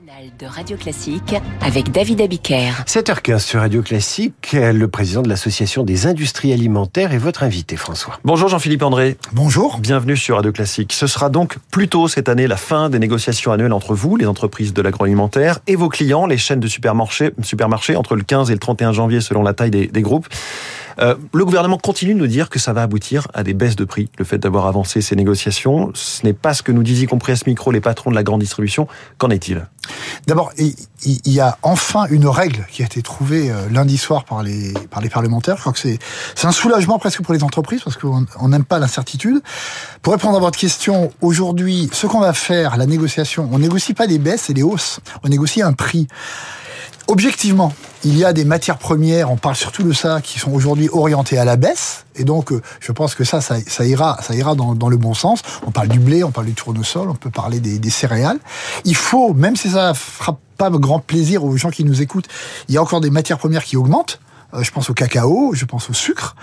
matinale de Radio Classique avec David Abiker. 7h15 sur Radio Classique, le président de l'Association des industries alimentaires est votre invité, François. Bonjour Jean-Philippe André. Bonjour. Bienvenue sur Radio Classique. Ce sera donc plutôt cette année la fin des négociations annuelles entre vous, les entreprises de l'agroalimentaire, et vos clients, les chaînes de supermarchés, supermarchés entre le 15 et le 31 janvier selon la taille des, des groupes. Euh, le gouvernement continue de nous dire que ça va aboutir à des baisses de prix. Le fait d'avoir avancé ces négociations, ce n'est pas ce que nous disaient compris à ce micro les patrons de la grande distribution. Qu'en est-il? D'abord, il y a enfin une règle qui a été trouvée euh, lundi soir par les, par les parlementaires. Je crois que c'est un soulagement presque pour les entreprises parce qu'on n'aime pas l'incertitude. Pour répondre à votre question, aujourd'hui, ce qu'on va faire, la négociation, on négocie pas des baisses et des hausses, on négocie un prix. Objectivement, il y a des matières premières, on parle surtout de ça, qui sont aujourd'hui orientées à la baisse. Et donc, euh, je pense que ça, ça, ira, ça ira dans, le bon sens. On parle du blé, on parle du tournesol, on peut parler des, des céréales. Il faut, même si ça fera pas grand plaisir aux gens qui nous écoutent, il y a encore des matières premières qui augmentent. Euh, je pense au cacao, je pense au sucre.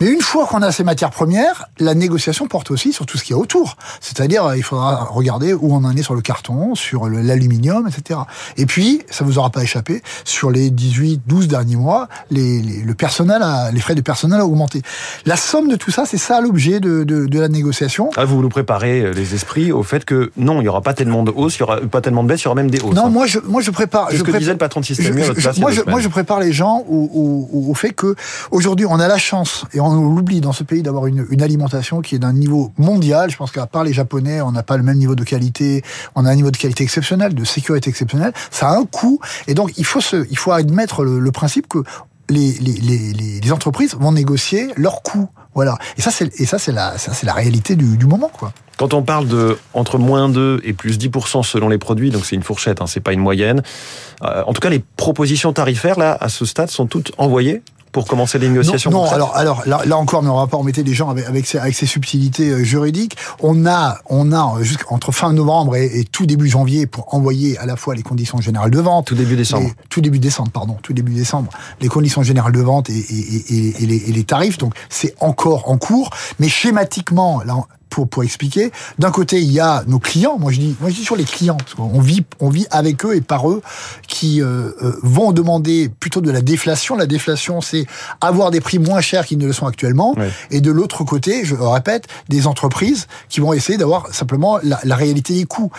Mais une fois qu'on a ces matières premières, la négociation porte aussi sur tout ce qu'il y a autour. C'est-à-dire, euh, il faudra regarder où on en est sur le carton, sur l'aluminium, etc. Et puis, ça vous aura pas échappé, sur les 18, 12 derniers mois, les, les, le personnel a, les frais de personnel ont augmenté. La somme de tout ça, c'est ça l'objet de, de, de, la négociation. Ah, vous nous préparez euh, les esprits au fait que non, il y aura pas tellement de hausse, il y aura pas tellement de baisse, il y aura même des hausses. Non, hein. moi je, moi je prépare. C'est ce je que prépare, disait le patron de système. Je, je, moi, je, moi, je prépare les gens au, au au fait que aujourd'hui on a la chance et on l'oublie dans ce pays d'avoir une, alimentation qui est d'un niveau mondial. Je pense qu'à part les Japonais, on n'a pas le même niveau de qualité. On a un niveau de qualité exceptionnel, de sécurité exceptionnelle. Ça a un coût et donc il faut se, il faut admettre le principe que les, entreprises vont négocier leurs coûts. Voilà. Et ça, c'est, et c'est la, la réalité du, du moment, quoi. Quand on parle de entre moins 2 et plus 10% selon les produits, donc c'est une fourchette, hein, c'est pas une moyenne. Euh, en tout cas, les propositions tarifaires, là, à ce stade, sont toutes envoyées pour commencer les négociations Non, non alors, alors là, là, encore, mais on va pas embêter les gens avec, avec, ces, avec ces subtilités juridiques. On a, on a entre fin novembre et, et, tout début janvier pour envoyer à la fois les conditions générales de vente. Tout début décembre. Les, tout début décembre, pardon. Tout début décembre. Les conditions générales de vente et, et, et les, les, tarifs. Donc, c'est encore en cours. Mais schématiquement, là, pour, pour expliquer. D'un côté, il y a nos clients. Moi, je dis, moi, je dis sur les clients, parce qu'on vit, on vit avec eux et par eux, qui euh, vont demander plutôt de la déflation. La déflation, c'est avoir des prix moins chers qu'ils ne le sont actuellement. Et de l'autre côté, je répète, des entreprises qui vont essayer d'avoir simplement la, la réalité des coûts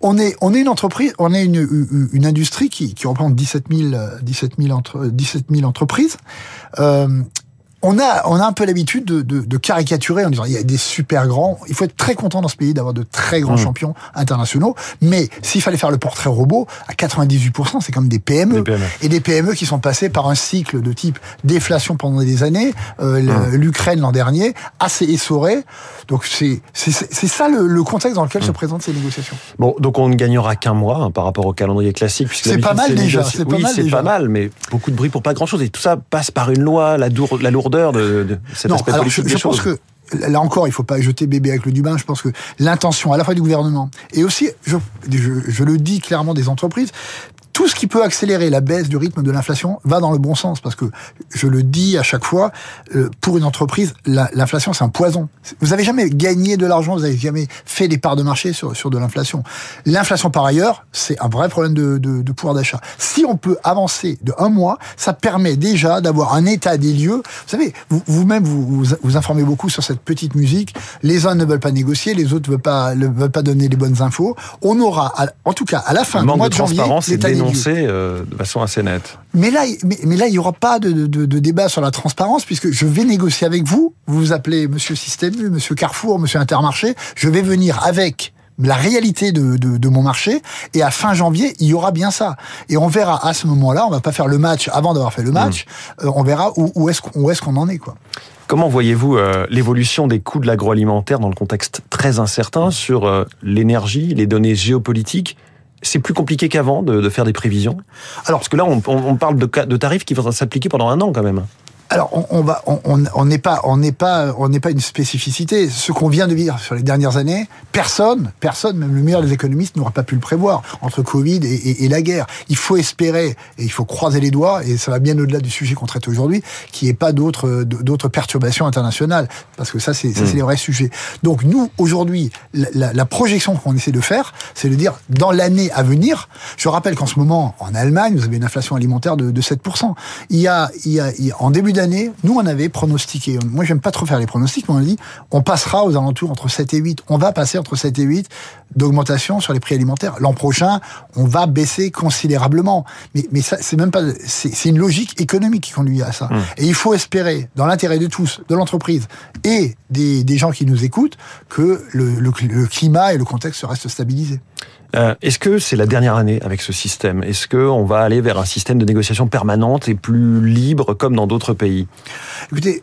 on est, on est une entreprise, on est une, une, une industrie qui, qui représente 17 000, 17 000, entre, 17 000 entreprises. Euh, on a, on a un peu l'habitude de, de, de, caricaturer en disant il y a des super grands. Il faut être très content dans ce pays d'avoir de très grands mmh. champions internationaux. Mais s'il fallait faire le portrait robot, à 98%, c'est comme des PME. des PME. Et des PME qui sont passées par un cycle de type déflation pendant des années, euh, mmh. l'Ukraine l'an dernier, assez essoré. Donc c'est ça le, le, contexte dans lequel mmh. se présentent ces négociations. Bon, donc on ne gagnera qu'un mois hein, par rapport au calendrier classique. C'est pas mal déjà. C'est oui, pas, pas mal, mais beaucoup de bruit pour pas grand-chose. Et tout ça passe par une loi, la, dour, la lourdeur de, de cet non, aspect alors politique je, pense que là encore, il faut pas jeter bébé avec le du bain. Je pense que l'intention à la fois du gouvernement et aussi, je, je, je le dis clairement, des entreprises, tout ce qui peut accélérer la baisse du rythme de l'inflation va dans le bon sens parce que je le dis à chaque fois euh, pour une entreprise l'inflation c'est un poison. Vous avez jamais gagné de l'argent vous avez jamais fait des parts de marché sur sur de l'inflation. L'inflation par ailleurs c'est un vrai problème de, de, de pouvoir d'achat. Si on peut avancer de un mois ça permet déjà d'avoir un état des lieux. Vous savez vous-même vous, vous, vous, vous informez beaucoup sur cette petite musique. Les uns ne veulent pas négocier les autres ne veulent pas ne veulent pas donner les bonnes infos. On aura en tout cas à la fin du mois de, de janvier l'état des euh, de façon assez nette. Mais là, mais, mais là, il n'y aura pas de, de, de, débat sur la transparence puisque je vais négocier avec vous. Vous vous appelez Monsieur Système U, Monsieur Carrefour, Monsieur Intermarché. Je vais venir avec la réalité de, de, de, mon marché et à fin janvier il y aura bien ça et on verra à ce moment-là on va pas faire le match avant d'avoir fait le match mmh. euh, on verra où, où est-ce qu'on est qu'on en est quoi Comment voyez-vous euh, l'évolution des coûts de l'agroalimentaire dans le contexte très incertain sur euh, l'énergie, les données géopolitiques c'est plus compliqué qu'avant de, faire des prévisions? Alors, Parce que là, on, parle de tarifs qui vont s'appliquer pendant un an quand même. Alors, on, on va, on n'est pas, on n'est pas, on n'est pas une spécificité. Ce qu'on vient de vivre sur les dernières années, personne, personne, même le meilleur des économistes, n'aura pas pu le prévoir entre Covid et, et, et, la guerre. Il faut espérer et il faut croiser les doigts, et ça va bien au-delà du sujet qu'on traite aujourd'hui, qu'il n'y ait pas d'autres, d'autres perturbations internationales, parce que ça, c'est, ça, c'est les vrais sujets. Donc, nous, aujourd'hui, la, la, la projection qu'on essaie de faire, c'est de dire, dans l'année à venir, je rappelle qu'en ce moment, en Allemagne, vous avez une inflation alimentaire de, de 7%. Il y a, il y a, il y a en début d'année, nous, on avait pronostiqué. Moi, j'aime pas trop faire les pronostics, mais on a dit, on passera aux alentours entre 7 et 8. On va passer entre 7 et 8 d'augmentation sur les prix alimentaires. L'an prochain, on va baisser considérablement. Mais, mais ça, c'est même pas, c'est une logique économique qui conduit à ça. Mmh. Et il faut espérer, dans l'intérêt de tous, de l'entreprise et des, des, gens qui nous écoutent, que le, le, le climat et le contexte restent stabilisés. Euh, Est-ce que c'est la dernière année avec ce système? Est-ce qu'on va aller vers un système de négociation permanente et plus libre comme dans d'autres pays? Écoutez,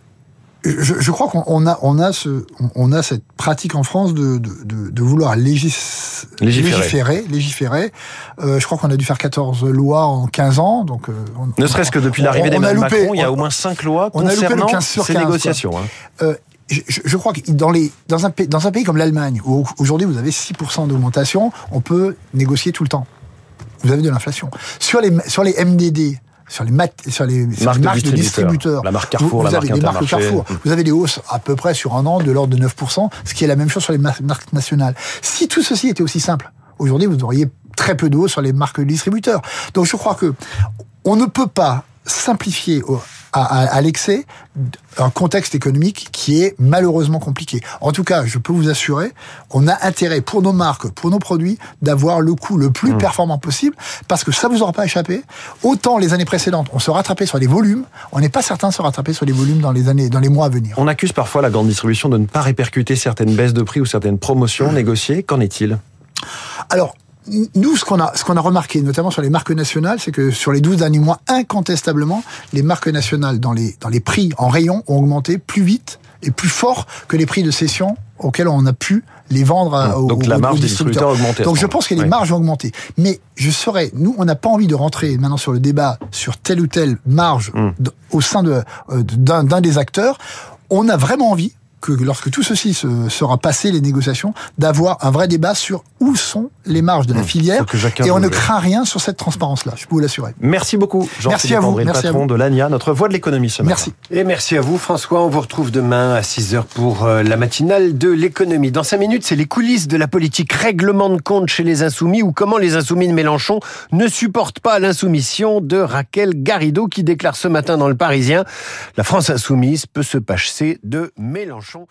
je, je, crois qu'on a, on a, ce, on a cette pratique en France de, de, de, de vouloir légis, légiférer. légiférer. légiférer. Euh, je crois qu'on a dû faire 14 lois en 15 ans. Donc, euh, on, ne serait-ce que depuis l'arrivée d'Emmanuel Macron, il y a au moins 5 lois concernant ces 15, négociations. Hein. Euh, je, je, crois que dans, les, dans, un, dans un pays comme l'Allemagne, où aujourd'hui vous avez 6% d'augmentation, on peut négocier tout le temps. Vous avez de l'inflation. Sur les, sur les MDD, sur les, mat sur les, sur les marques de, distributeurs, la marque Carrefour, vous, la avez marque des marques Carrefour, vous avez des hausses à peu près sur un an de l'ordre de 9%, ce qui est la même chose sur les marques nationales. Si tout ceci était aussi simple, aujourd'hui vous auriez très peu de hausse sur les marques de distributeurs. Donc je crois que on ne peut pas simplifier à, à, à l'excès un contexte économique qui est malheureusement compliqué. En tout cas, je peux vous assurer, on a intérêt pour nos marques, pour nos produits, d'avoir le coût le plus mmh. performant possible, parce que ça vous aura pas échappé. Autant les années précédentes, on se rattrapait sur les volumes, on n'est pas certain de se rattraper sur les volumes dans les années, dans les mois à venir. On accuse parfois la grande distribution de ne pas répercuter certaines baisses de prix ou certaines promotions mmh. négociées. Qu'en est-il? Alors, nous, ce qu'on a, ce qu'on a remarqué, notamment sur les marques nationales, c'est que sur les 12 derniers mois, incontestablement, les marques nationales dans les, dans les prix en rayon ont augmenté plus vite et plus fort que les prix de cession auxquels on a pu les vendre à, Donc aux, la marge des distributeurs a augmenté. Donc je pense que les marges ont augmenté. Mais je serais, nous, on n'a pas envie de rentrer maintenant sur le débat sur telle ou telle marge mmh. au sein de, euh, d'un des acteurs. On a vraiment envie que lorsque tout ceci se, sera passé, les négociations, d'avoir un vrai débat sur où sont les marges de la filière. Et on ne craint rien sur cette transparence-là, je peux vous l'assurer. Merci beaucoup, Jean-Philippe André, le patron de l'ANIA, notre voix de l'économie ce matin. Merci. Et merci à vous, François. On vous retrouve demain à 6h pour euh, la matinale de l'économie. Dans 5 minutes, c'est les coulisses de la politique règlement de compte chez les Insoumis ou comment les Insoumis de Mélenchon ne supportent pas l'insoumission de Raquel Garrido qui déclare ce matin dans Le Parisien La France Insoumise peut se passer de Mélenchon.